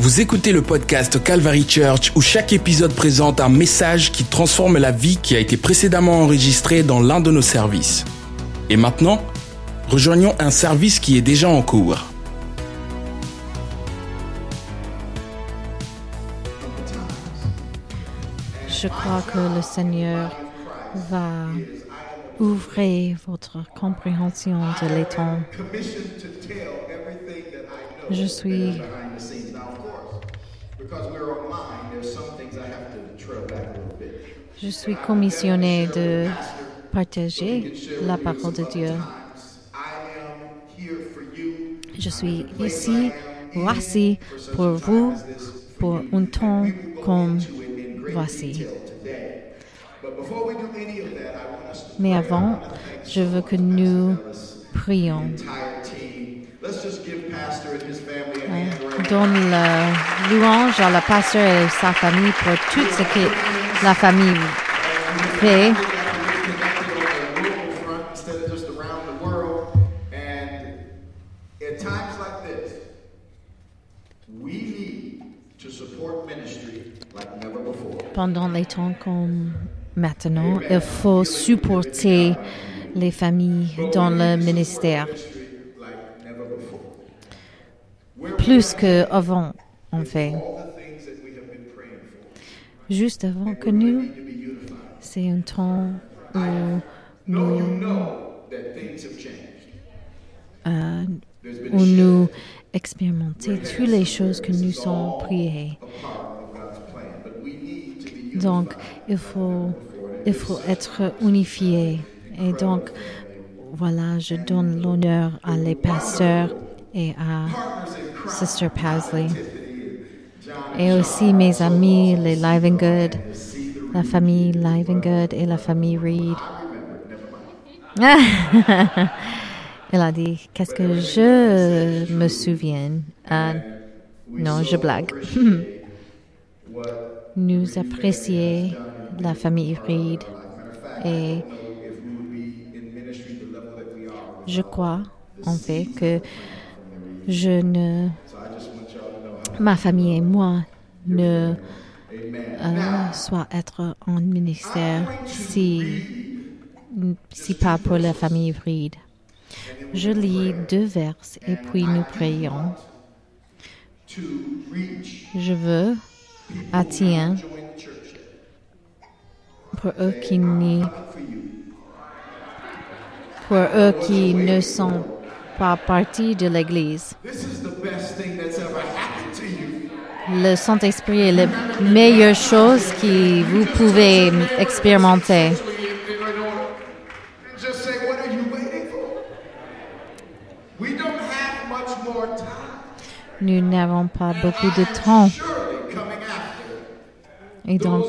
Vous écoutez le podcast Calvary Church où chaque épisode présente un message qui transforme la vie qui a été précédemment enregistrée dans l'un de nos services. Et maintenant, rejoignons un service qui est déjà en cours. Je crois que le Seigneur va ouvrir votre compréhension de l'étang. Je suis je suis commissionné de partager la parole de Dieu. Je suis ici, voici, pour vous, pour un temps comme voici. Mais avant, je veux que nous prions. Donne la louange à la pasteur et sa famille pour tout ce que la famille fait. Pendant les temps comme maintenant, il faut supporter les familles dans le ministère. Plus qu'avant, en fait. Juste avant que nous, c'est un temps où nous, euh, toutes les choses que nous sommes priées. Donc, il faut, il faut être unifié. Et donc, voilà, je donne l'honneur à les pasteurs et à Sister Pasley. Et aussi mes amis, les Live and Good, la famille Live and Good et la famille Reed. Elle a dit, qu'est-ce que je me souviens? Ah, non, je blague. Nous apprécions la famille Reed et je crois en fait que je ne, ma famille et moi ne euh, soit être en ministère si, si pas pour la famille Reed. Je lis deux vers et puis nous prions. Je veux atteindre pour eux qui pour eux qui ne sont pas partie de l'Église. Le Saint-Esprit est la meilleure chose que vous pouvez expérimenter. Nous n'avons pas beaucoup de temps. Et donc,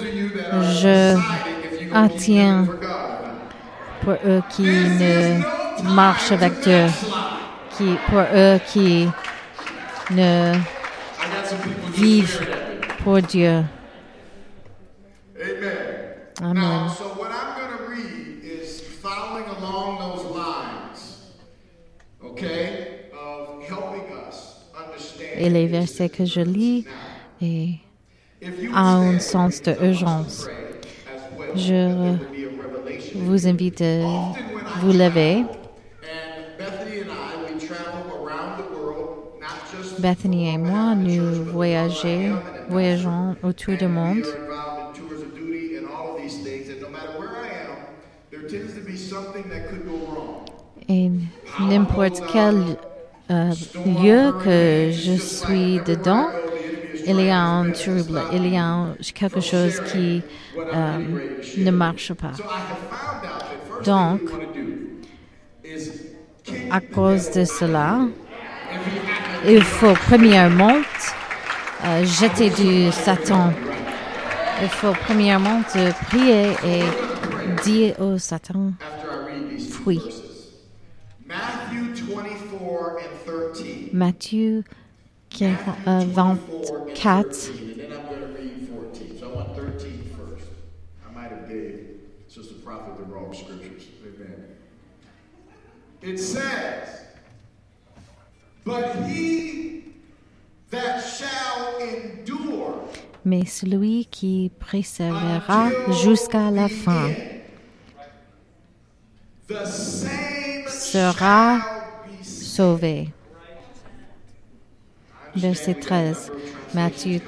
je attiens pour eux qui ne marchent avec Dieu, qui, pour eux qui ne vivent pour Dieu. Amen. Et les versets que je lis et ont un sens de urgence. Je vous invite à vous lever. Bethany et moi, nous voyageons, autour du monde. Et n'importe quel euh, lieu que je suis dedans, il y a un trouble, il y a quelque chose qui euh, ne marche pas. Donc, à cause de cela, il faut premièrement euh, jeter du Satan. Il faut premièrement de prier et dire au Satan, fuis. Matthieu 24. It says, But he that shall endure mais celui qui persévérera jusqu'à la fin sera sauvé. Verset 13. Matthieu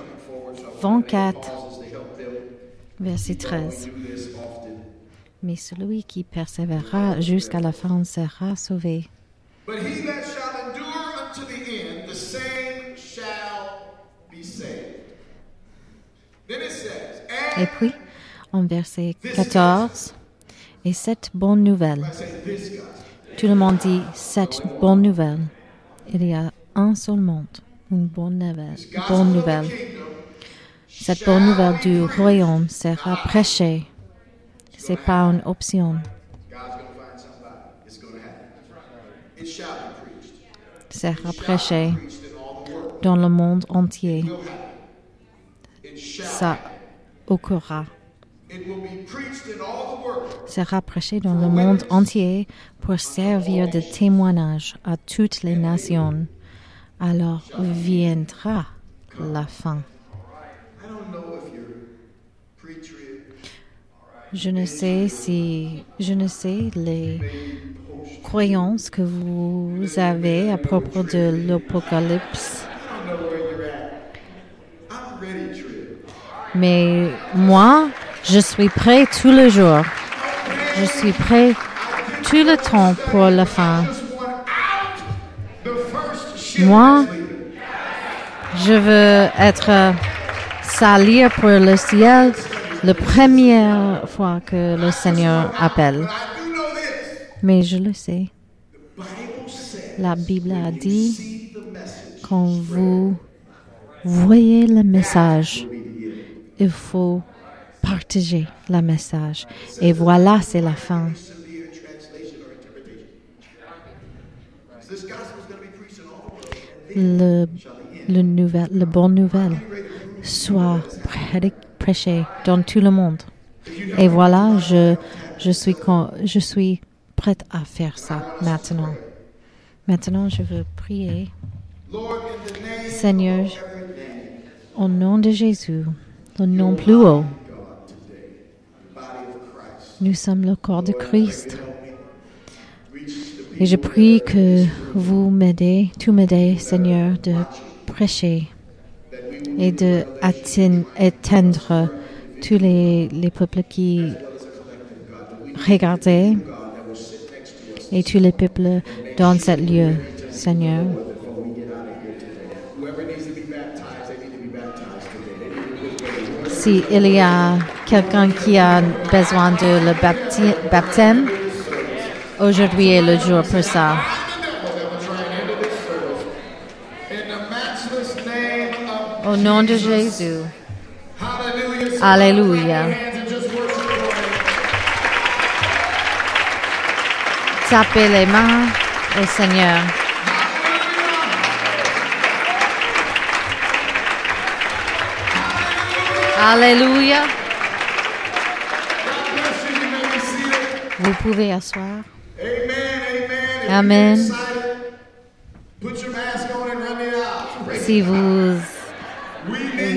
24, verset 13. Mais celui qui persévérera jusqu'à la fin sera sauvé. But he that shall endure unto the end, the same shall be saved. Then it says, Et puis, en verset 14, et cette bonne nouvelle, tout le monde dit cette bonne nouvelle. Il y a un seul monde, une bonne nouvelle. Bonne nouvelle. Cette bonne nouvelle du royaume sera prêchée. C'est pas une option. Sera prêchée dans le monde entier. Ça occurra. It will be preached in all the world. Sera prêché dans le monde entier pour servir de témoignage à toutes les nations. Alors viendra la fin. I don't know if you're pre-trib, Je ne sais si, je ne sais les croyances que vous avez à propos de l'Apocalypse, mais moi, je suis prêt tous les jours. Je suis prêt tout le temps pour la fin. Moi, je veux être salir pour le ciel la première fois que le Seigneur appelle. Mais je le sais. La Bible a dit quand vous voyez le message, il faut partager le message. Et voilà, c'est la fin. Le, le nouvel, nouvelle soit prêché dans tout le monde. Et voilà, je, suis, je suis prête à faire ça maintenant. Maintenant, je veux prier. Seigneur, au nom de Jésus, plus haut, nous sommes le corps de Christ. Et je prie que vous m'aidez, tout m'aidez, Seigneur, de prêcher et de atteindre, tous les, les peuples qui regardaient et tous les peuples dans ce lieu, Seigneur. Today. Si il y a quelqu'un qui a besoin de le baptême, aujourd'hui est le jour pour ça. Au nom de Jésus. Alléluia. Tapez les mains au Seigneur. And run it out. Praise Si vous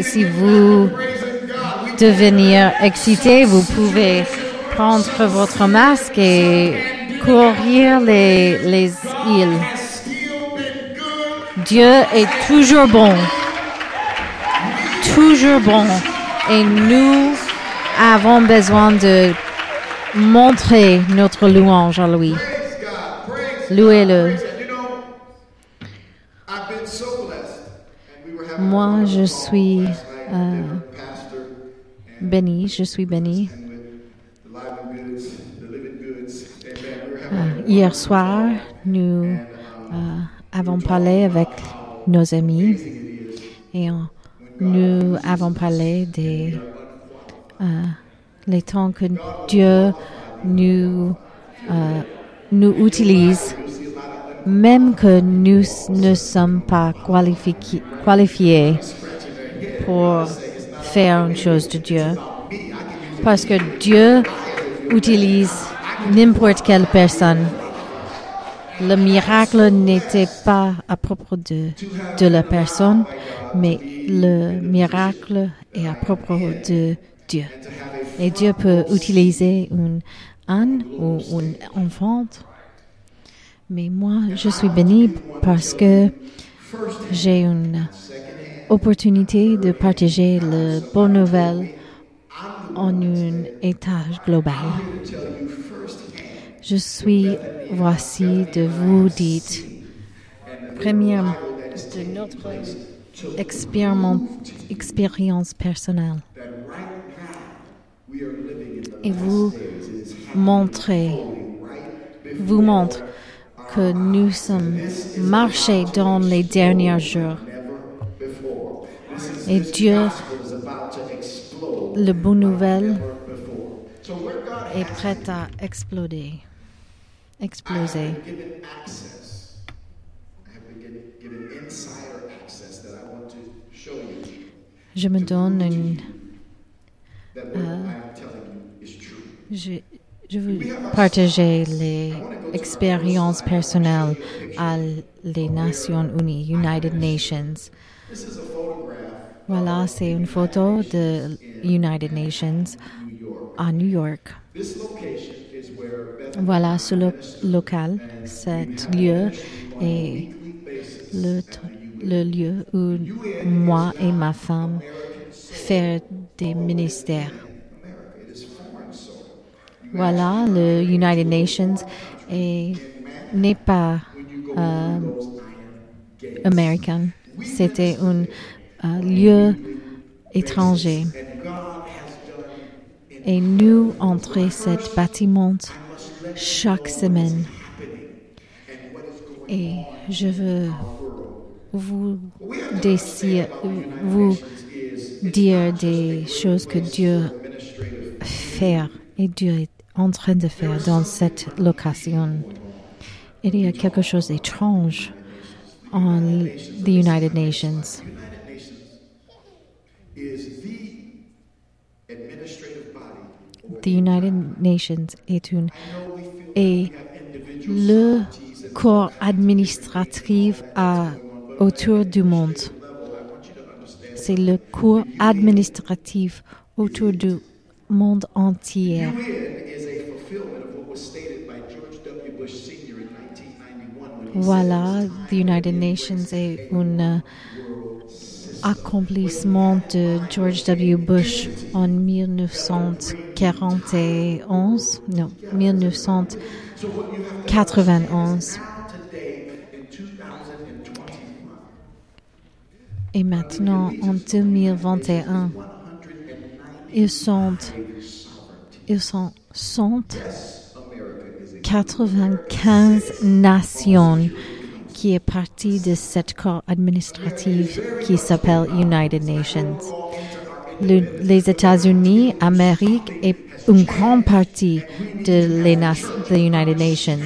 si vous devenir excité, vous pouvez prendre votre masque et courir les, les îles. Dieu est toujours bon. Toujours bon. Et nous avons besoin de montrer notre louange à lui. Louez-le. Moi, je suis euh, béni, je suis béni. a Hier soir, nous euh, avons parlé avec nos amis et on- nous avons parlé des euh, les temps que Dieu nous euh, nous utilise, même que nous ne sommes pas qualifiés, qualifiés pour faire une chose de Dieu, parce que Dieu utilise n'importe quelle personne le miracle n'était pas à propos de, la personne, mais le miracle est à propos de Dieu. Et Dieu peut utiliser une âne ou une enfant. Mais moi, je suis bénie parce que j'ai une opportunité de partager la bonne nouvelle en un étage global. Je suis voici de vous dites, première de notre expérience personnelle. Et vous montrez, vous montre que nous sommes marchés dans les derniers jours. Et Dieu, le bonne nouvelle, est prêt à exploser. You Je me donne une. true. Je, je veux partager les expériences personnelles à les Nations Unies, United Nations. Voilà, c'est une photo de United Nations à New York. This location is where Bethany Voilà ce lo- local, cet lieu est le, le lieu où moi et ma femme faire des ministères. Voilà, le United Nations est- n'est pas euh, américain. C'était un euh, lieu étranger. Et nous entrons cet bâtiment chaque semaine. Et je veux vous, désir- vous dire des choses que Dieu fait et Dieu est en train de faire dans cette location. Il y a quelque chose d'étrange en the United Nations. United Nations is the administrative The United Nations est une individual le corps administratif à, autour du monde. C'est le corps administratif autour du monde entier. UN is a fulfillment of what was stated by George W. Bush Sr. in 1991 when he Voilà, the United Nations est un euh, accomplissement de George W. Bush en 1941, non, 1991. now today in 2021, Et maintenant, en 2021, ils sont, ils sont, sont 95 nations qui est partie de cette corps administratif qui s'appelle United Nations. Le- les États-Unis, Amérique est une grande partie de les United Nations.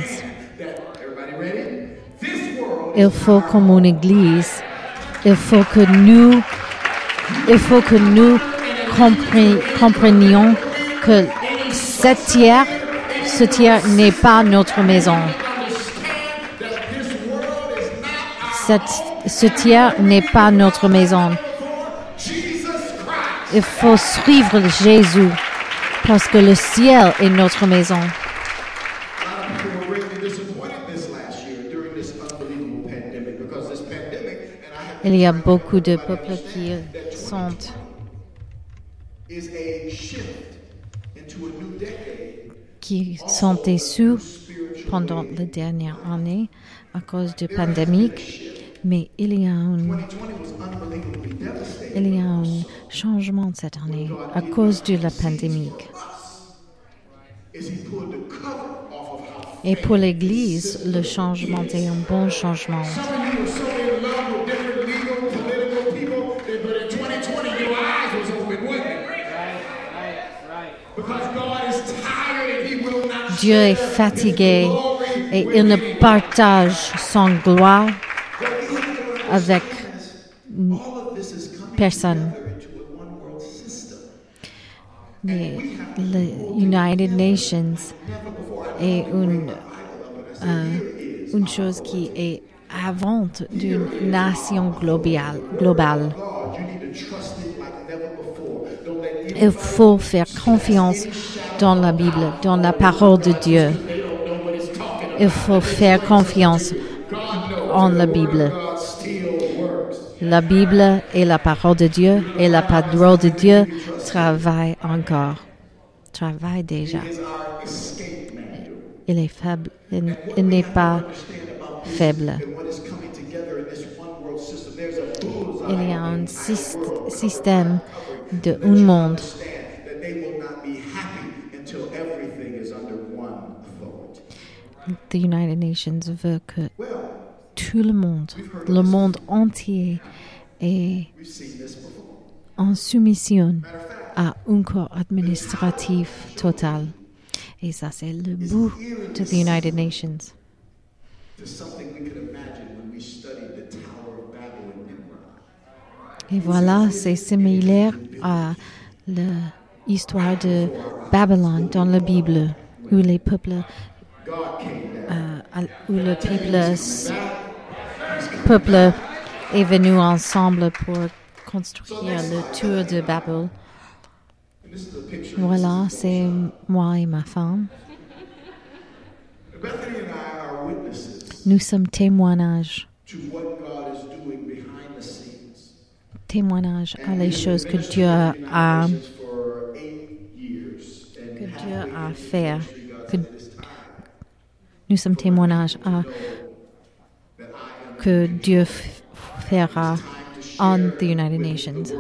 Il faut comme une église, il faut que nous, il faut que nous compre- comprenions que cette terre, ce terre n'est pas notre maison. Ce terre n'est pas notre maison. Il faut suivre Jésus parce que le ciel est notre maison. Il y a beaucoup de peuples qui sont qui sont déçus pendant la dernière année à cause de pandémie, mais il y a un, 2020 was unbelievably devastating. il y a un changement cette année à cause de la pandémie. Et pour l'Église, le changement est un bon changement. some of you were so in love with different legal, political people, that, but in 2020 your eyes was open, wasn't it? Because God is tired and he will not Dieu est fatigué et il ne partage son gloire avec personne. Mais les United Nations est une, euh, une chose qui est avant d'une nation globale. Il faut faire confiance dans la Bible, dans la parole de Dieu. Il faut faire confiance en la Bible. La Bible est la parole de Dieu et la parole de Dieu travaille encore. Travaille déjà. Il est faible. N'est pas faible. Il y a un syst- système de un monde. The United Nations veut que tout le monde, le monde entier, est en soumission à un corps administratif total. Et ça, c'est le bout de the United Nations. Et voilà, c'est similaire à l'histoire de Babylone dans la Bible, où les peuples, euh, où le peuple, peuple est venu ensemble pour construire le tour de Babel. Voilà, c'est moi et ma femme. Nous sommes témoignages, témoignages à les choses que Dieu a, que Dieu a fait, ministry, God que said, "It is time nous sommes témoignages à que Dieu fera en the United Nations.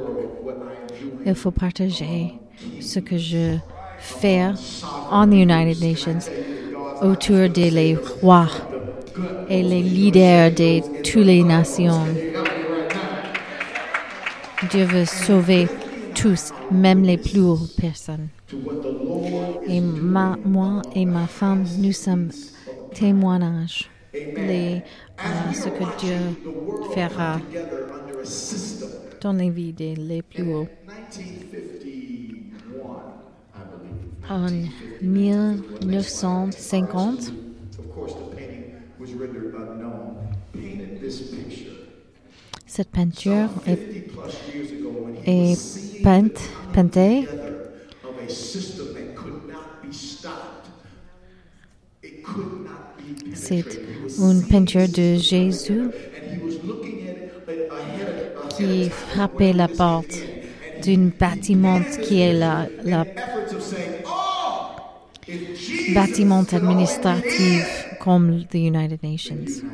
Il faut partager ce que je fais en the United Nations autour des les rois et les leaders de toutes les nations. Dieu veut sauver tous, même les plus hautes personnes. Et ma- moi et ma femme, nous sommes témoignages ce que Dieu fera dans les vies des les plus hauts. 1951, I believe. En 1950, Of course, the painting was rendered unknown. Painted this picture. cette peinture est, 50 plus years ago when he est peinte, peintée C'est une peinture de Jésus qui frappait la porte d'un bâtiment qui est la, la bâtiment administratif comme the United Nations.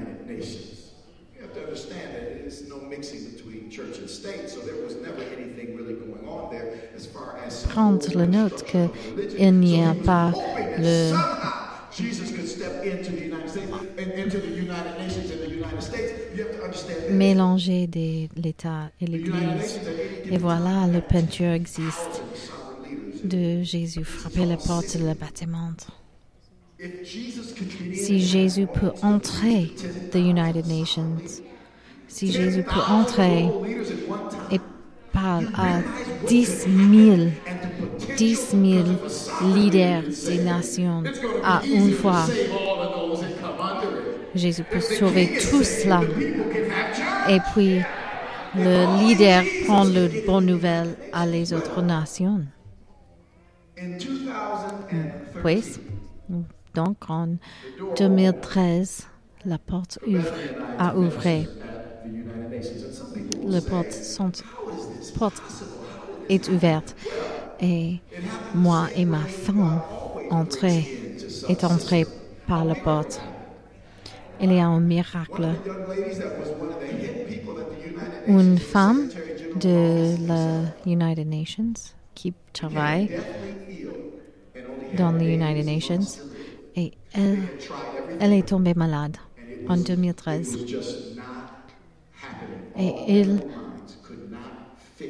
Prendre le note qu'il n'y a pas le, mélanger des- l'État et l'Église. Et voilà, la peinture existe de Jésus frapper la porte de le bâtiment. Si Jésus peut entrer the United Nations, si Jésus peut entrer et parle à 10 000, 10 000 leaders des nations à une fois, Jésus peut sauver tout cela. Et puis, le leader prend le bonne nouvelle à les autres nations. In 2013, Oui. Donc, en 2013, la porte ouvre, a ouvert. La porte, sont, est ouverte. Et moi et ma femme entrée, est par la porte. Il y a un miracle. Une femme de la United Nations qui travaille dans les United Nations et elle, elle est tombée malade en 2013. just not happening. Et il,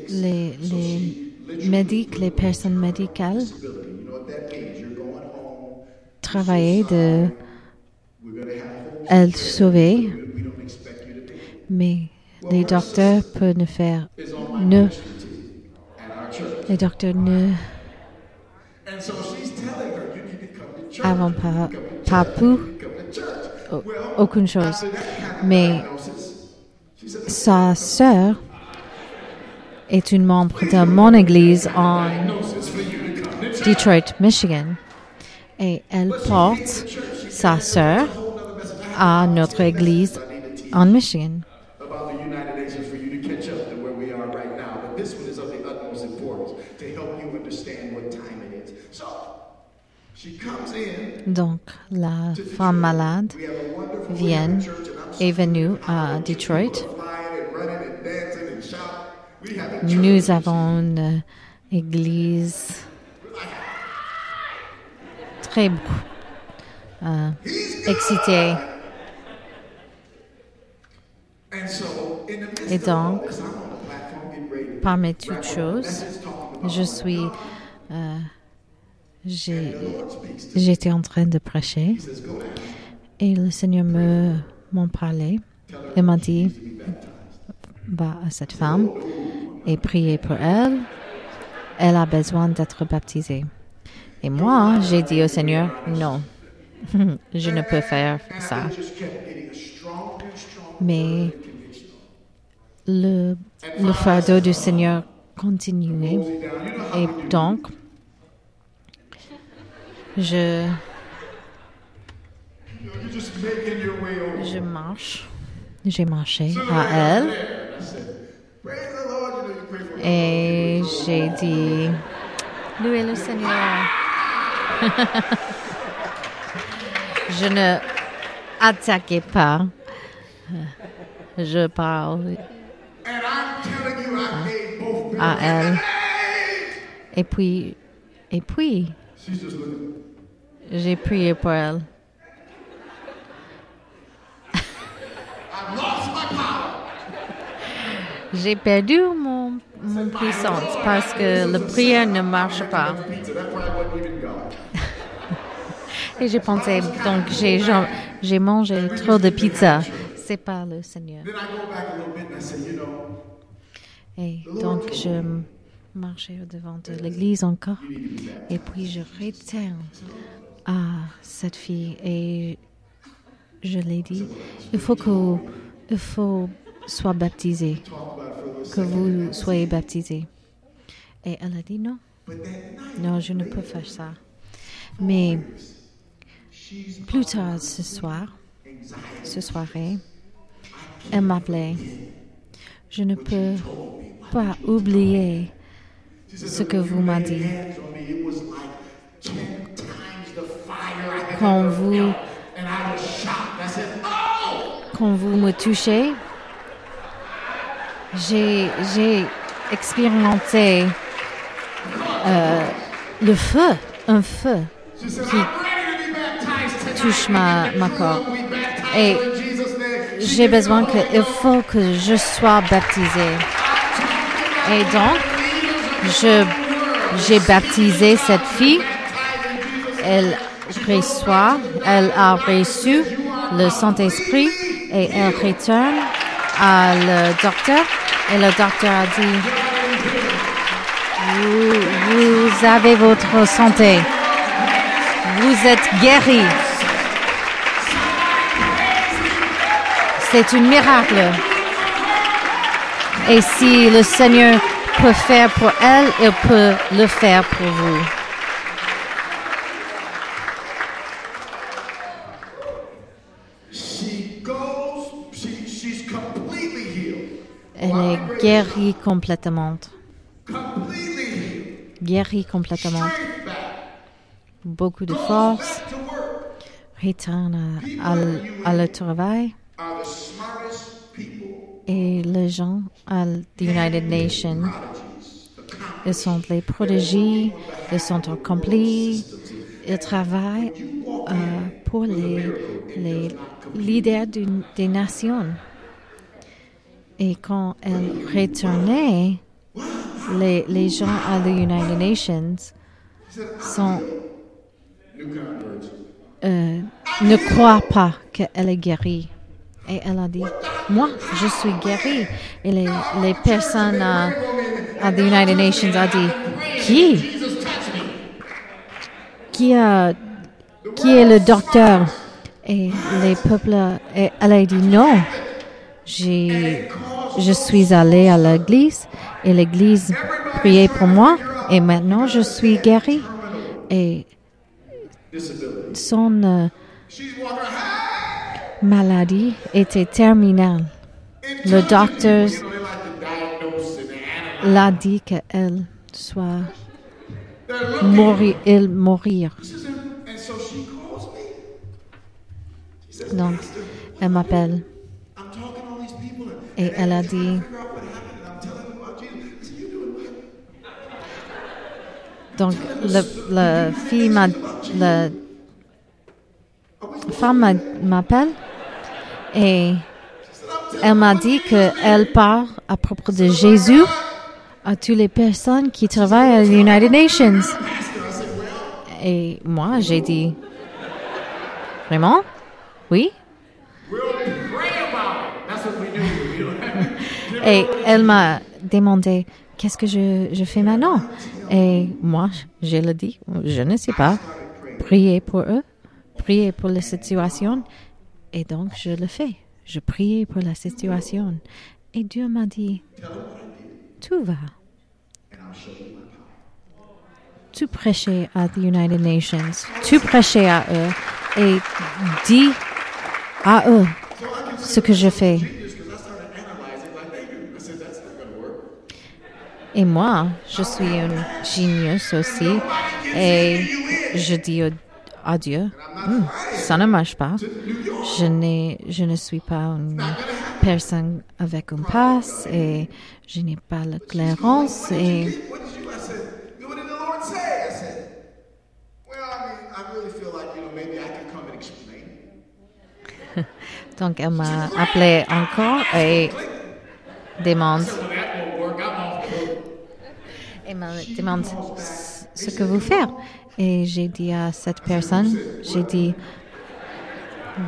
les, les médics, les personnes médicales travaillaient de Elle sauver, to be. mais les docteurs peuvent ne faire ne, les docteurs ne avant pas, pas au- aucune chose. Mais sa sœur est une membre de mon église en Detroit, Michigan. Et elle porte sa sœur à notre église en Michigan. Donc, la femme malade vient, est venue à Detroit. Nous avons une église très euh, excitée. And so, in the midst Et of donc, all this, I'm on the platform getting ready to parmi toutes choses, je suis. euh, J'étais en train de prêcher et le Seigneur me m'en parlait et m'a dit va à cette femme et priez pour elle. Elle a besoin d'être baptisée. Et moi, j'ai dit au Seigneur non, je ne peux faire ça. Mais le, fardeau du Seigneur continuait. Et donc, je, je marche. J'ai marché à elle et j'ai dit, louez le Seigneur. je ne attaquais pas. Je parle And I'm telling you, I gave both men. à elle. Et puis, et puis, j'ai prié pour elle. J'ai perdu mon, mon puissance parce que la prière ne marche pas. Et j'ai pensé, donc j'ai mangé trop de pizza. C'est pas le Seigneur. Then I go back a little bit and I say, you know, Et donc je marchais devant de l'église encore. Et puis je retiens à cette fille et je l'ai dit, il faut que il faut soit baptisé, que vous soyez baptisé. Et elle a dit non, non, je ne peux faire ça. Mais plus tard ce soir, ce soirée, elle m'appelait. Je ne peux pas oublier ce que vous m'avez dit. hands on me, it was like 10 times the fire I had Quand vous, quand vous me touchez, j'ai, expérimenté euh, le feu, un feu qui touche ma, ma corps. Et j'ai besoin qu'il Ghost. faut que je sois baptisé. Et donc, je, j'ai baptisé cette fille. Elle reçoit, elle a reçu le Saint-Esprit et elle retourne à le docteur. Et le docteur a dit, vous, vous avez votre santé. Vous êtes guéri. C'est un miracle. Et si le Seigneur peut faire pour elle, il peut le faire pour vous. Elle est guérie complètement. Guérie complètement. Beaucoup de force. Retourne à, à le travail. Et les gens à l- the United Nations, ils sont les prodigies, ils sont accomplis, ils travaillent euh, pour les, les leaders des nations. Et quand elle retournait, les, les gens à the United Nations euh, ne croient pas qu'elle est guérie. Et elle a dit, moi, je suis guérie. Et les, les personnes à, à the United Nations a dit, qui? Qui, a, qui est le docteur? Et les peuples, et elle a dit non. Je suis allée à l'église et l'église priait pour moi et maintenant je suis guérie. Et son euh, maladie était terminale. Le docteur l'a dit qu'elle soit mourir, elle mourir. Donc, elle m'appelle et elle a dit, donc le, la fille la femme m'a- m'appelle et elle m'a dit qu'elle parle à propos de Jésus à toutes les personnes qui travaillent à l'United Nations. Et moi, j'ai dit, vraiment? Oui? Et elle m'a demandé, qu'est-ce que je, je fais maintenant? Et moi, je le dis, je ne sais pas. Prier pour eux, prier pour la situation. Et donc, je le fais. Je priais pour la situation. Et Dieu m'a dit, tout va. Tu prêchais à the United Nations. Tu prêchais à eux et dis à eux ce que je fais. Et moi, je suis une génieuse aussi. Et je dis au- à Dieu, Hmm, ça ne marche pas. Je, je ne suis pas une personne avec un passe et je n'ai pas la clairance. Et donc, elle m'a appelé encore et demande. Et demande ce que vous faites. Et j'ai dit à cette personne, j'ai dit,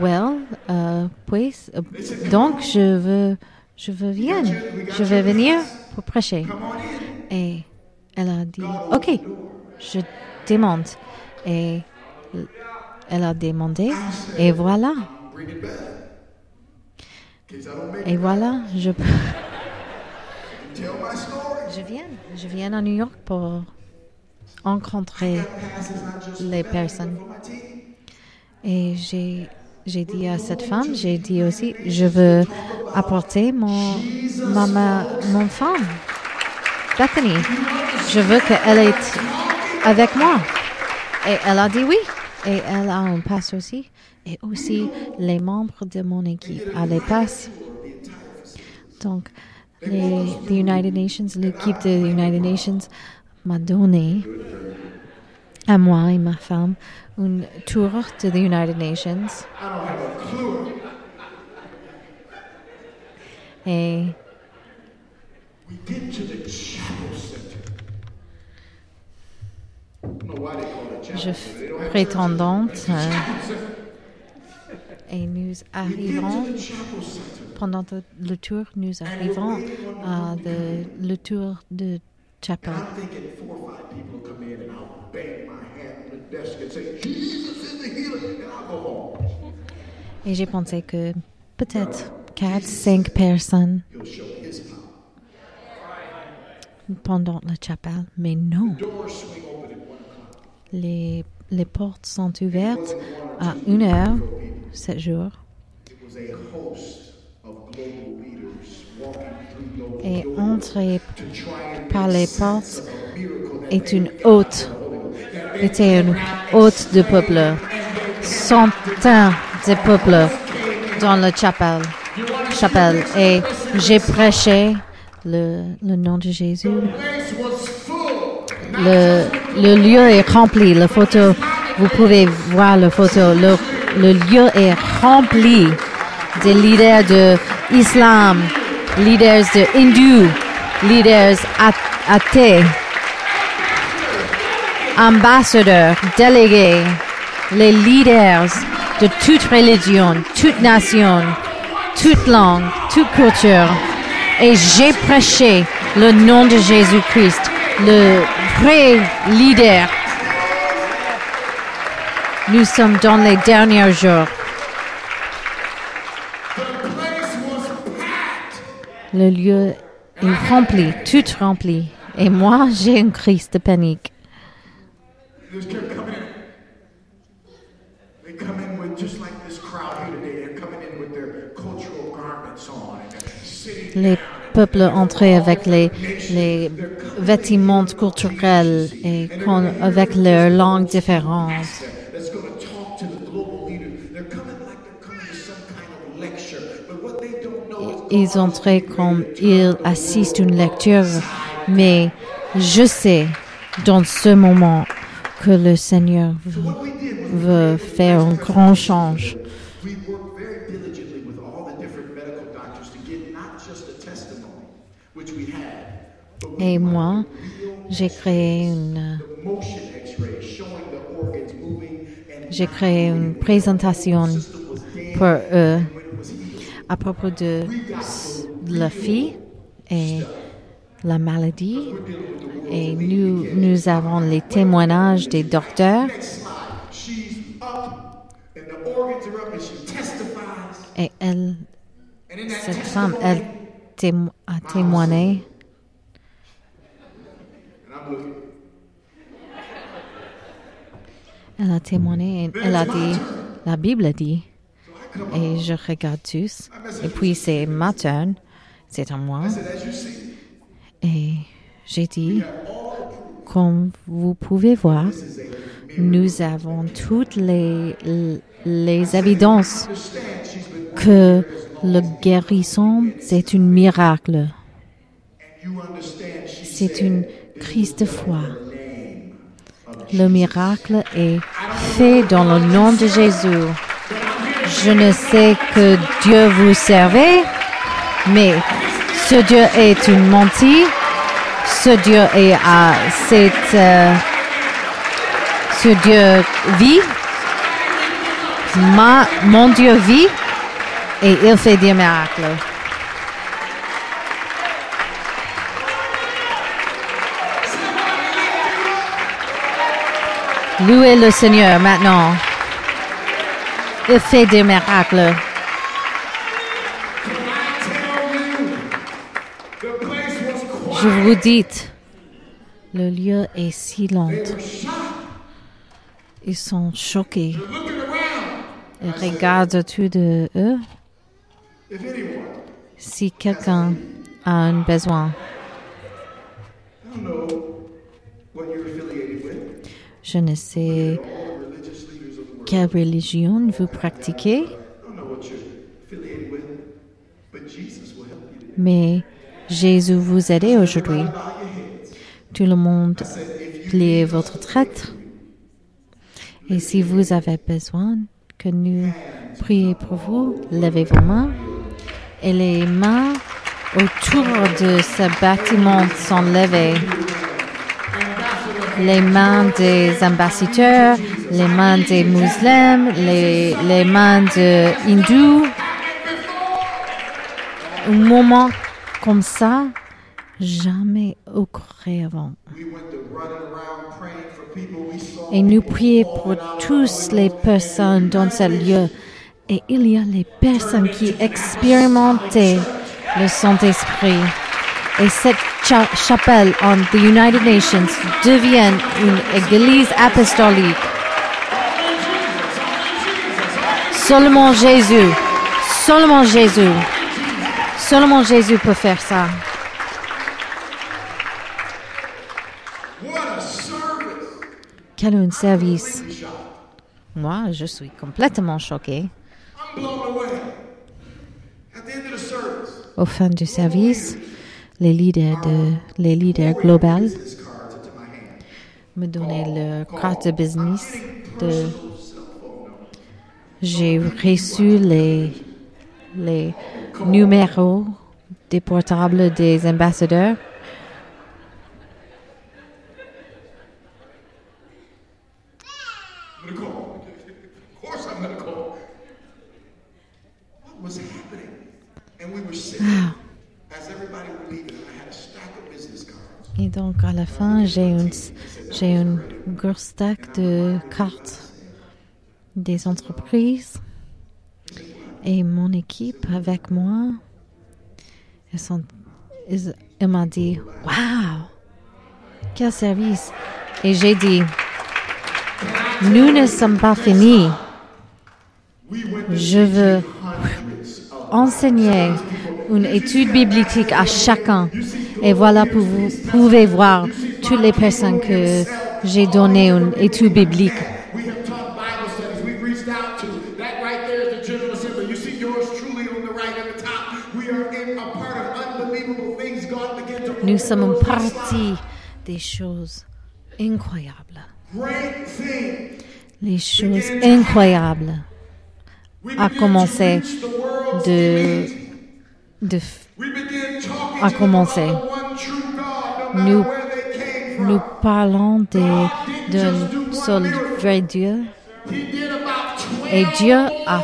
well, euh, euh, donc je veux, je veux venir, je vais venir pour prêcher. Et elle a dit, ok, je demande. Et elle a demandé, et voilà. Et voilà, je, story. je viens. Je viens à New York pour rencontrer les personnes. Et j'ai, dit à cette femme, j'ai dit aussi, je veux apporter mon, ma, ma- mon femme, Bethany. Je veux qu'elle est avec moi. Et elle a dit oui. Et elle a un passe aussi. Et aussi, les membres de mon équipe a les passes. Donc, les, United Nations, l'équipe de United Nations m'a donné à moi et ma femme une tour de the United Nations. Et je prétendante euh, et nous arrivons pendant le tour, nous arrivons à le tour de chapel. I'm thinking four or five people will come in and I'll bang my hand on the desk and say, Jesus is the healer, and I'll go home. Et j'ai pensé que peut-être quatre, cinq personnes pendant le chapel, mais non. Les, les portes sont ouvertes à une heure, sept jours. Et entrer par les portes est une hôte, était une hôte de peuple, centaines de peuples dans le chapelle, chapelle. Et j'ai prêché le, le nom de Jésus. Le, le lieu est rempli. La photo, vous pouvez voir la photo. Le, le lieu est rempli des leaders de islam, leaders de leaders athées, ambassadeurs, délégués, les leaders de toute religion, toute nation, toute langue, toute culture. Et j'ai prêché le nom de Jésus-Christ, le vrai leader. Nous sommes dans les derniers jours. Le lieu est rempli, tout rempli. Et moi, j'ai une crise de panique. Les peuples entraient avec les, les vêtements culturels et avec leurs langues différentes. Ils entraient comme ils assistent à une lecture, mais je sais dans ce moment que le Seigneur veut, faire un grand change. Et moi, j'ai créé une, j'ai créé une présentation pour eux à propos de la fille et la maladie. Et nous, nous avons les témoignages des docteurs et elle, cette femme, elle a témoigné. Elle a témoigné et elle a dit, la Bible a dit, et je regarde tous. Et puis c'est ma turn, c'est à moi. Et j'ai dit, comme vous pouvez voir, nous avons toutes les, les évidences que le guérison, c'est un miracle. C'est une crise de foi. Le miracle est fait dans le nom de Jésus. Je ne sais que Dieu vous servez, mais ce Dieu est une menti. Ce Dieu est à cette, euh, ce Dieu vit. Ma, mon Dieu vit et il fait des miracles. Louez le Seigneur maintenant. Il fait des miracles. Je vous dis, le lieu est silent. Ils sont choqués. Ils regardent autour de eux? Si quelqu'un a un besoin, je ne sais all the religious leaders of the world. Quelle religion vous pratiquez, mais Jésus vous aide aujourd'hui. Tout le monde pliez votre traite. Et si vous avez besoin que nous prions pour vous, levez vos mains. Et les mains autour de ce bâtiment sont levées. Les mains des ambassadeurs, les mains des musulmans, les, les mains des hindous. Un moment comme ça, jamais occurré avant. we went to running around praying for people we saw. Et nous prions pour tous les personnes dans ce lieu. Et il y a les personnes qui expérimentaient le Saint-Esprit. Et cette cha- chapelle en the United Nations devient une église apostolique. Seulement Jésus, seulement Jésus, seulement Jésus peut faire ça. Quel un service. Moi, je suis complètement choquée. Au fin du service, les leaders, de, les leaders globaux me donnaient leur carte de business. De, j'ai reçu les, les numéros des portables des ambassadeurs. I'm Et donc, à la fin, j'ai une, j'ai une gros stack de cartes des entreprises. Et mon équipe avec moi, ils sont, ils, m'ont dit, wow, quel service. Et j'ai dit, nous ne sommes pas finis. Je veux enseigner une étude biblique à chacun. Et voilà, pour vous pouvez voir toutes les personnes que j'ai donné une étude biblique. Nous sommes partie des choses incroyables. Les choses incroyables à commencer de, de À God, no Nous- nous parlons de- d'un seul vrai Dieu. He did about 12 Et Dieu a,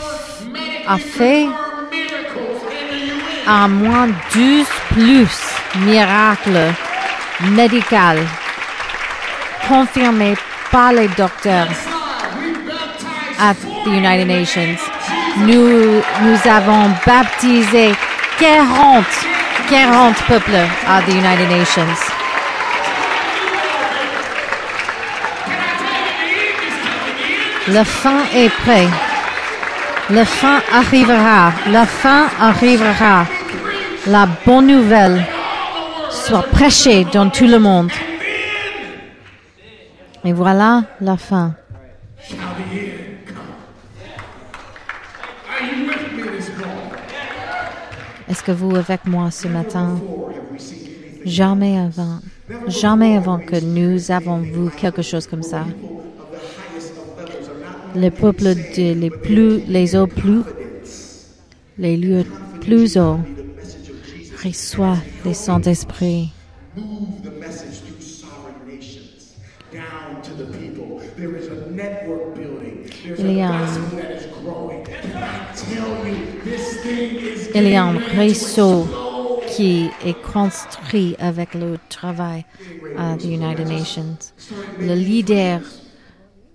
a fait à moins 12 plus miracles médicaux confirmés par les docteurs at the United Nations. Nous, nous avons baptisé 40, 40 peuples à the United Nations. Le fin est prêt. Le fin arrivera. La fin arrivera. La bonne nouvelle soit prêchée dans tout le monde. Et voilà la fin. shall the end come. Are you with me this morning? Est-ce que vous avec moi ce matin? Jamais avant, jamais avant que nous avons vu quelque chose comme ça. Les peuples de les plus, les eaux les lieux plus hauts reçoivent les Saint-Esprit. Il y a Il y a un réseau qui est construit avec le travail à the United Nations. Le leader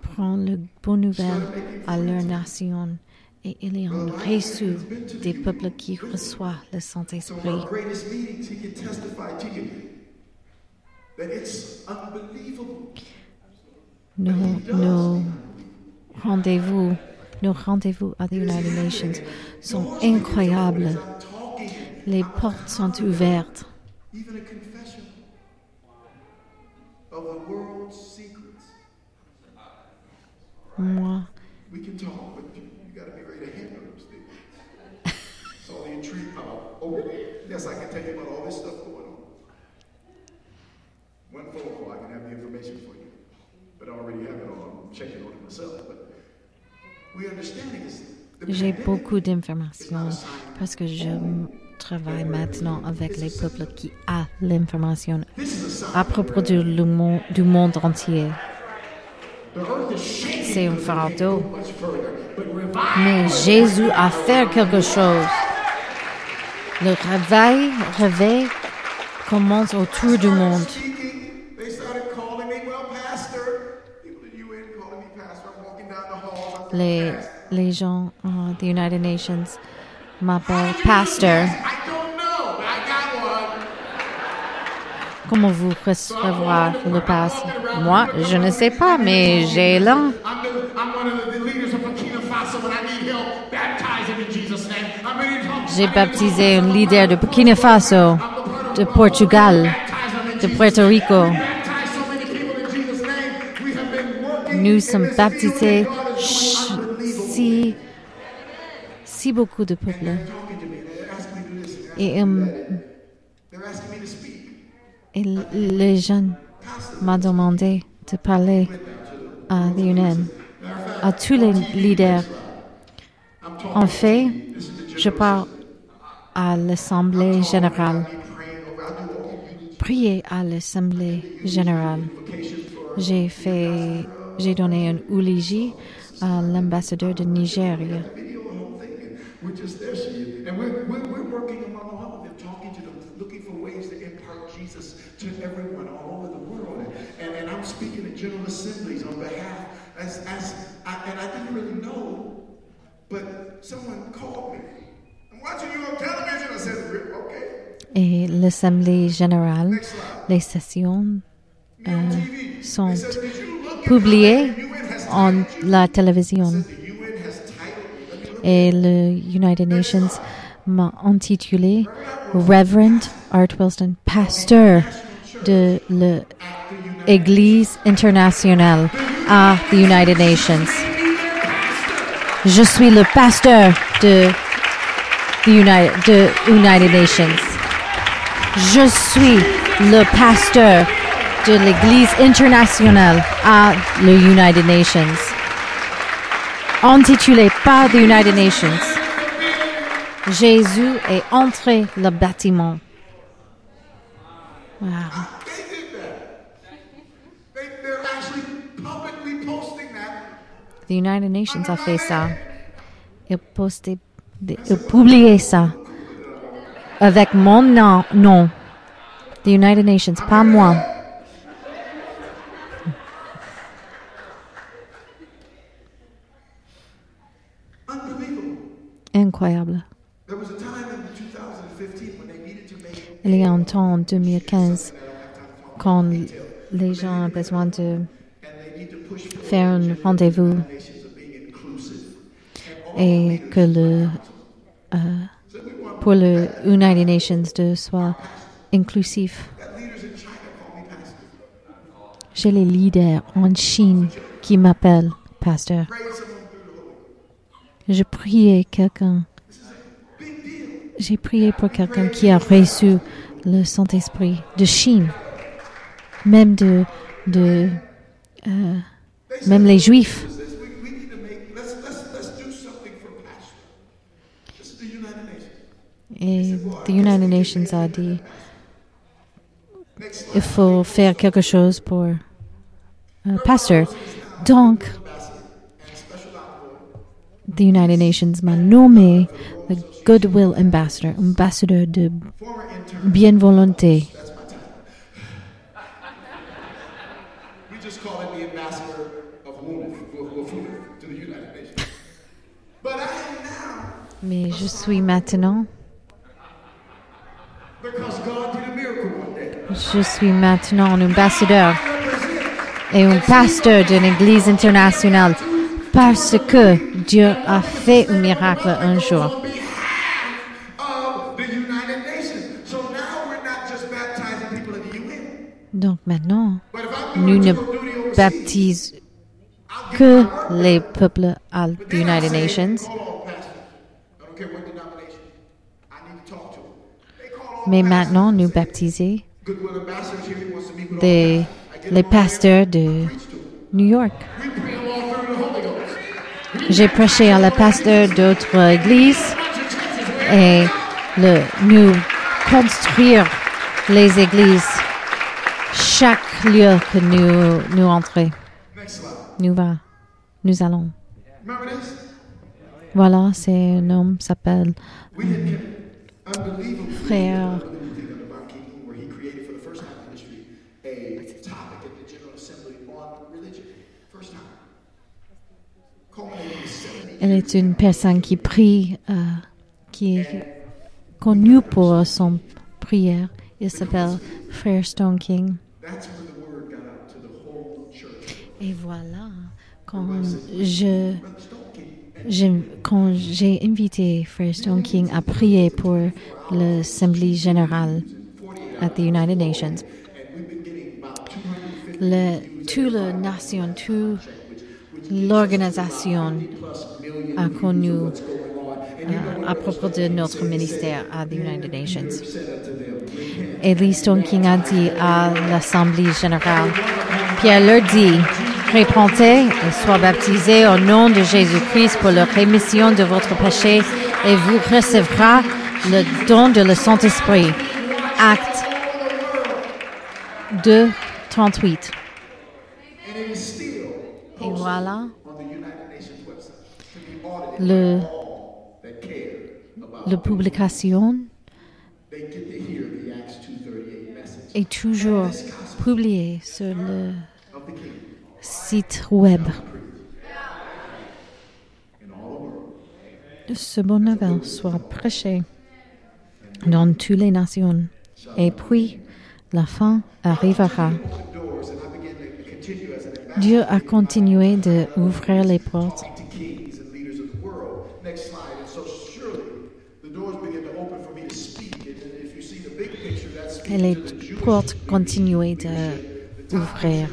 prend le bonne nouvelle à leur nation et il y a un réseau des peuples qui reçoivent le Saint-Esprit. Nos, nos rendez-vous, nos rendez-vous à the United Nations sont incroyables. Les portes sont ouvertes. Moi, oh, all. One phone call, I can have the information for you, but I already have it on. I'm checking on it myself. But we understanding is the j'ai beaucoup d'informations parce que je travaille maintenant avec les peuples qui l'information a sign. à propos du, monde entier. C'est un fardeau. Mais Jésus a fait quelque chose. Le réveil, réveil commence autour du monde. Les, les gens uh, the United Nations. M'appellent pasteur. Comment vous recevoir le pass Moi, je ne sais pas, mais j'ai l'un. J'ai baptisé un leader de Burkina Faso, de Portugal, de Puerto Rico. Nous sommes baptisés si, si beaucoup de peuples. Et, um, et les jeunes m'ont demandé de parler à l'UNN, à tous les leaders. En fait, je parle à l'Assemblée générale. Priez à l'Assemblée générale. J'ai fait, j'ai donné un eulogie à l'ambassadeur de Nigeria. video, the whole thing, and we're just there, she and we're, we're, we're working among all of them, talking to them, looking for ways to impart Jesus to everyone all over the world. And, and, and I'm speaking at general assemblies on behalf, as, as I, and I didn't really know But someone called me. I'm watching you on television. I said, "Rip, okay. Et l'Assemblée générale, les sessions TV. sont They said, "Did you look at publiées en titled you?" la télévision. Et le United Nations m'a intitulé Reverend Art Wilson, pasteur de l'Église internationale à the United Nations. Je suis le pasteur de the United Nations. Je suis le pasteur de l'Église internationale à le United Nations. Intitulé par the United Nations. Jésus est entré le bâtiment. Wow. The United Nations a fait ça. Il posté, il publié ça avec mon nom, nom. The United Nations, pas moi. Make Il y a un temps en 2015 quand les gens ont besoin de faire un rendez-vous et que le euh, pour le United Nations de soit inclusif. J'ai les leaders en Chine qui m'appellent pasteur. Je priais quelqu'un. J'ai prié pour quelqu'un qui a reçu le Saint-Esprit de Chine, même de, euh, même les Juifs. Et the United Nations a dit il faut faire quelque chose pour euh, pasteur. Donc, the United Nations m'a nommé le Goodwill Ambassador, ambassadeur de bien volonté. That's my title. We just call him the ambassador of WUNIF, WUNIF to the United Nations. But I am now Mais je suis maintenant, je suis maintenant un ambassadeur et un pasteur d'une église internationale parce que Dieu a fait un miracle un jour. Donc maintenant, nous ne baptisons que les peuples à But the then I United say, Nations. Mais maintenant, nous get les pasteurs de. New York. J'ai prêché à la pasteur d'autres églises et le, nous construire les églises chaque lieu que nous nous entrons. Nous va, nous allons. Voilà, c'est un homme s'appelle Frère. Elle est une personne qui prie, euh, qui est connue pour son prière. Il s'appelle Frère Stone King. Et voilà, quand je, quand j'ai invité Frère Stone King à prier pour l'Assemblée générale at the United Nations, And we've been getting about 250 le, toute la nation, toute l'organisation a connu euh, à propos de notre ministère à the United Nations. Et Lee Stone King a dit à l'Assemblée générale, Pierre leur dit, répondez et sois baptisés au nom de Jésus-Christ pour la rémission de votre péché et vous recevrez le don de le Saint-Esprit. Acte 2, 38. Acts 238 message est toujours publiée sur le site web ce bon nouvelle soit prêché dans toutes les nations. Et puis, la fin arrivera. doors, and I began to continue as an Dieu a continué d'ouvrir les portes et les portes continuaient d'ouvrir.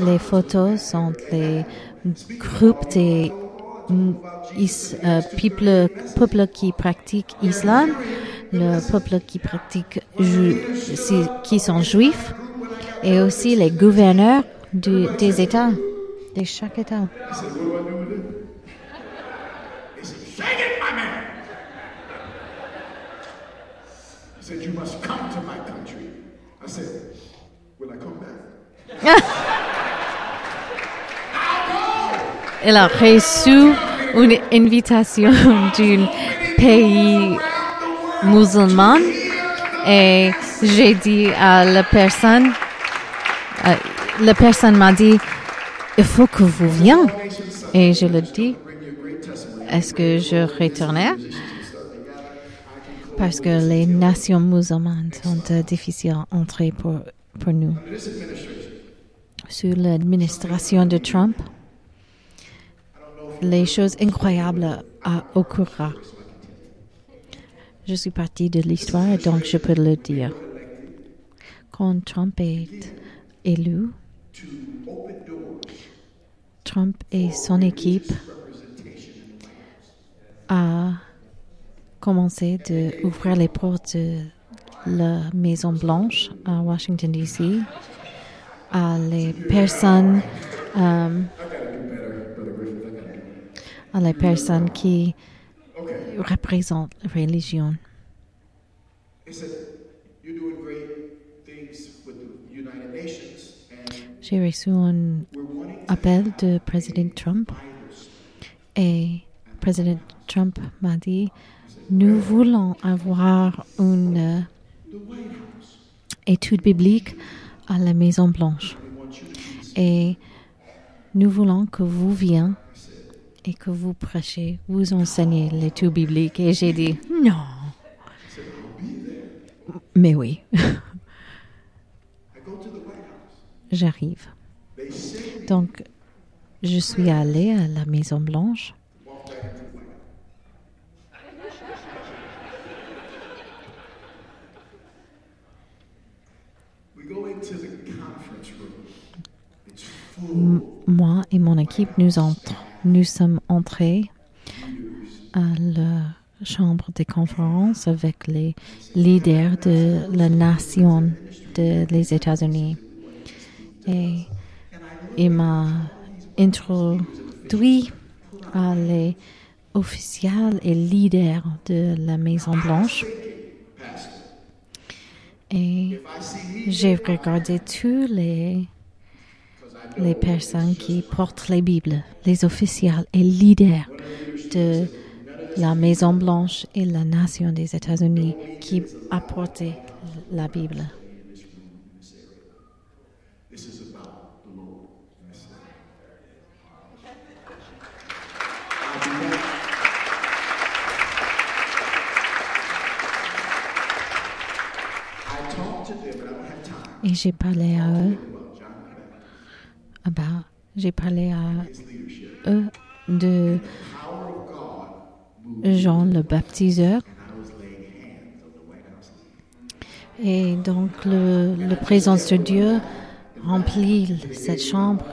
Les photos sont les groupes des is- euh, peuples, peuples qui pratiquent l'islam, le peuple qui pratique ju- qui sont juifs, et aussi les gouverneurs du- des États, de chaque État. Il a reçu une invitation d'un pays musulman et j'ai dit à la personne, euh, la personne m'a dit, il faut que vous veniez. Et je le dis, est-ce que je retournais? Parce que les nations musulmanes sont euh, difficiles à entrer pour, pour nous. Sous l'administration de Trump, les choses incroyables occurra. Je suis partie de l'histoire, donc je peux le dire. Quand Trump est élu, Trump et son équipe a commencé d'ouvrir les portes de la Maison Blanche à Washington DC à les personnes euh, à les personnes qui représentent la religion. J'ai reçu un appel de président Trump et président Trump m'a dit nous voulons avoir une étude biblique à la Maison Blanche. Et nous voulons que vous veniez et que vous prêchez, vous enseignez l'étude biblique et j'ai dit non. Mais oui, j'arrive. Donc, je suis allée à la Maison Blanche moi et mon équipe, nous, entre, nous sommes entrés à la chambre de conférence avec les leaders de la nation des États-Unis. Et il m'a introduit à les officiels et leaders de la Maison Blanche. Et j'ai regardé tous les les personnes qui portent les Bibles, les officiels et leaders de la Maison Blanche et la nation des États-Unis qui apportaient la Bible. Et j'ai parlé à eux, about- j'ai parlé à eux de Jean le baptiseur. Et donc le, le présence de Dieu remplit cette chambre.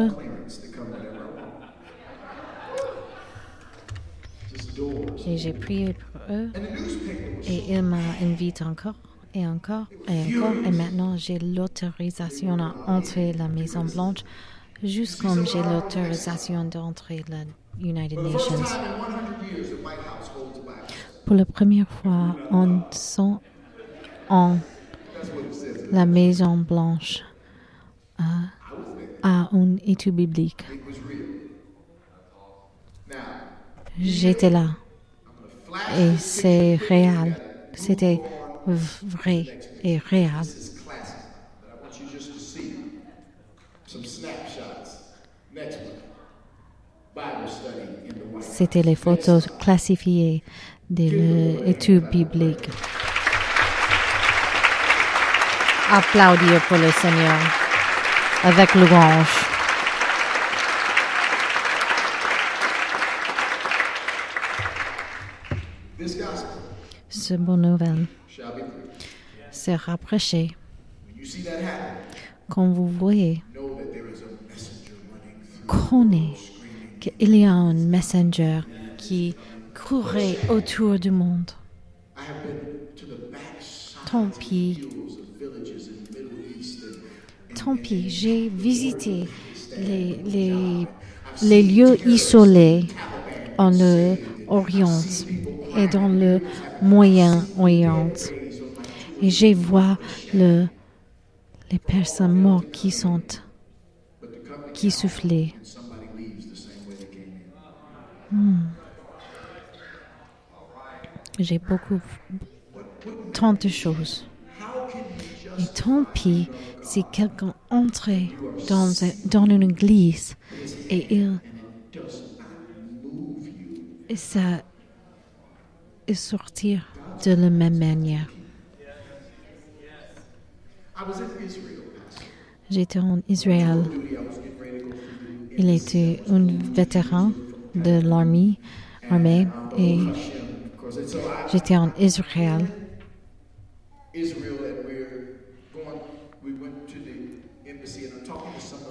Et j'ai prié pour eux. Et il m'a invité encore et encore et encore. Et maintenant, j'ai l'autorisation à entrer la Maison Blanche, juste comme j'ai l'autorisation d'entrer la United Nations. 100. Pour la première fois en son en That's what it says. la Maison Blanche a, a une étude biblique. J'étais là et c'est réel. C'était vrai et réel. C'était les photos classifiées de l'étude biblique. Applaudir pour le Seigneur avec louange. Ce bon nouvelle sera prêché. When you see that happen, Quand vous voyez, know that there is a messenger screaming. qu'il y a un messenger qui courait autour du monde. Tant pis, tant pis, j'ai visité les, les, lieux isolés en le Orient et dans le Moyen-Orient. Et j'ai vu le, les personnes mortes qui sont qui came in. J'ai beaucoup, tant de choses. Et tant pis si quelqu'un entrait dans, un- dans une église et il et ça sortir de la même manière. J'étais en Israël. Il était un vétéran de l'armée armée et j'étais en Israël.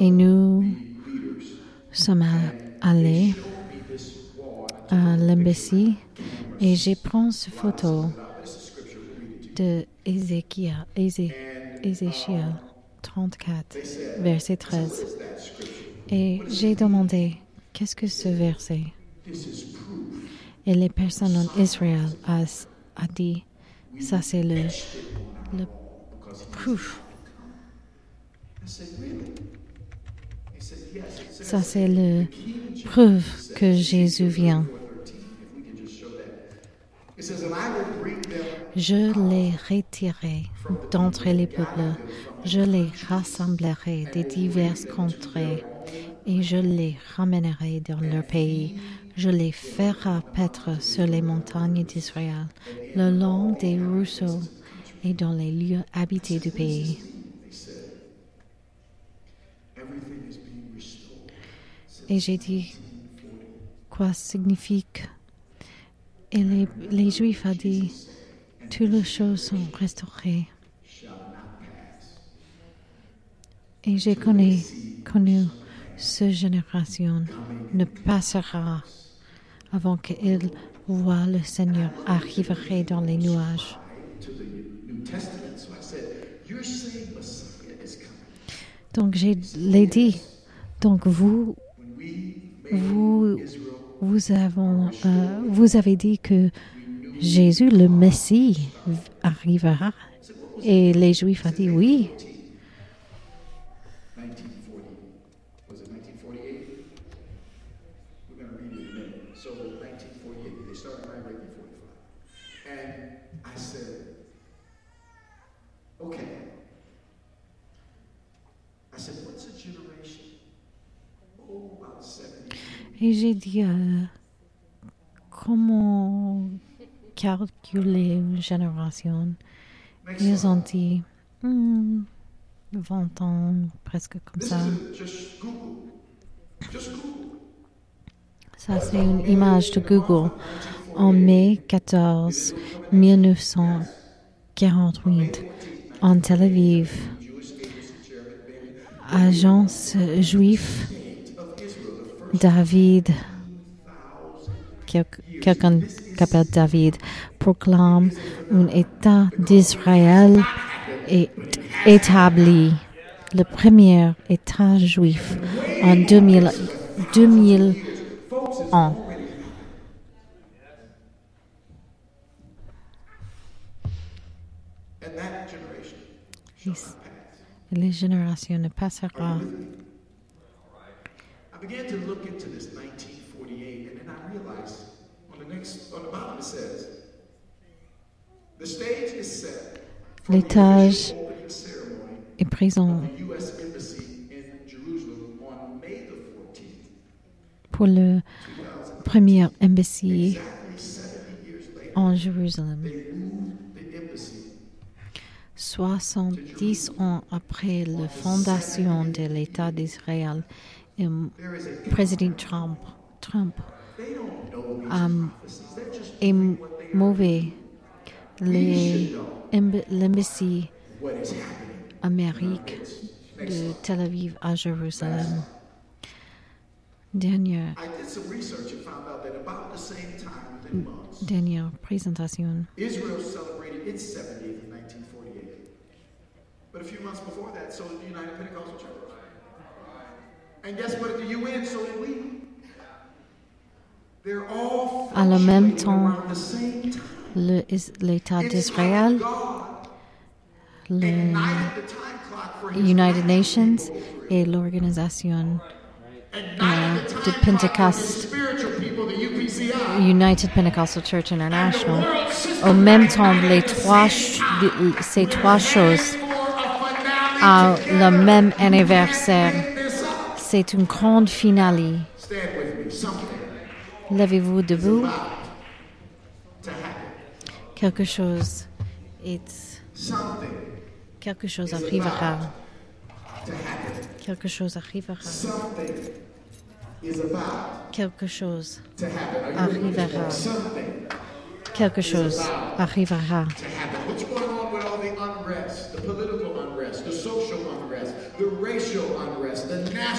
Et nous sommes allés à l'embassy et j'ai pris cette photo de Ézéchiel, Ézé- Ézéchiel 34, verset 13. What is that scripture? Et j'ai demandé, qu'est-ce que ce verset? Et les personnes en Israël a, a dit, ça c'est le, le proof, ça c'est le preuve que Jésus vient. 4:13. If we could just show that. It says, and I will bring them Je les retirerai d'entre les peuples, je les rassemblerai des diverses contrées, et je les ramènerai dans leur pays. Je les ferai paître sur les montagnes d'Israël, le long des ruisseaux et dans les lieux habités du pays. Et j'ai dit, quoi signifie Et les, les Juifs ont dit, toutes les choses sont restaurées. Et j'ai connu, connu cette génération ne passera avant qu'il voit le Seigneur arriver dans les nuages. Donc j'ai l'ai dit. Donc vous, vous, euh, vous avez dit que Jésus, le Messie, arrivera. Et les Juifs ont dit oui. Et j'ai dit, euh, comment calculer une génération? Ils ont dit, Hmm, 20 ans, presque comme ça. Ça, c'est une image de Google. En mai 14, 1948, en Tel Aviv, agence juif David, quel- quelqu'un qui s'appelle David, proclame un État d'Israël est établi, le premier État juif en 2000, 2000 ans. And that generation Et les générations ne passeront. I began to look into this 1948, and then I realized on the next, on the bottom it says, the stage is set L'étage est présent of the U.S. Embassy in Jerusalem pour le premier embassy en Jérusalem. 70 ans après la fondation de l'État d'Israël, le président Trump, Trump a émouvé l'embassy Amérique de Tel Aviv à Jérusalem. Dernière, présentation. Israel celebrated its 70th in 1948. But a few months before that, so the United Pentecostal Church. À la même temps, around the same time. le- is- l'État d'Israël, le his United Nations et l'organisation the de Pentecost. United Pentecostal Church International. Au même temps, les trois, ces trois choses À ont le même anniversaire. C'est une grande finale. Levez-vous debout. Quelque chose est, quelque chose arrivera. Quelque chose arrivera. Quelque chose arrivera. Quelque chose arrivera.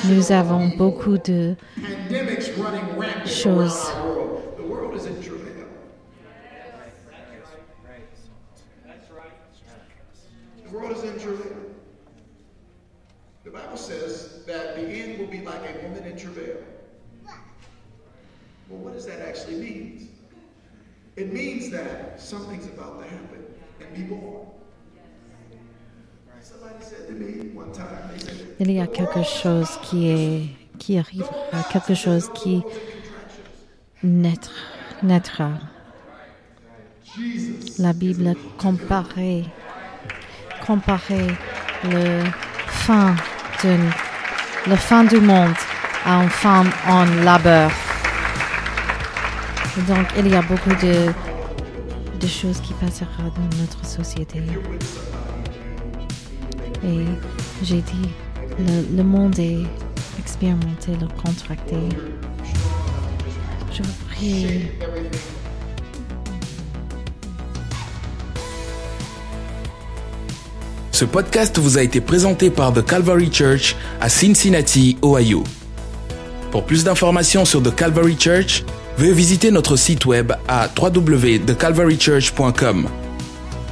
Nous avons beaucoup de choses. The Bible says that the end will be like a woman in travail. Well, what does that actually mean? It means that something's about to happen and be born. Somebody said to me one time, they said, Il y a quelque chose qui est qui arrivera, quelque chose qui naîtra. La Bible comparait comparait le fin du monde à une femme en labeur. Donc il y a beaucoup de de choses qui passera dans notre société. Et j'ai dit, le, monde est expérimenté, le contracté. Je vous prie, Ce podcast vous a été présenté par The Calvary Church à Cincinnati, Ohio. Pour plus d'informations sur The Calvary Church, veuillez visiter notre site web à www.thecalvarychurch.com.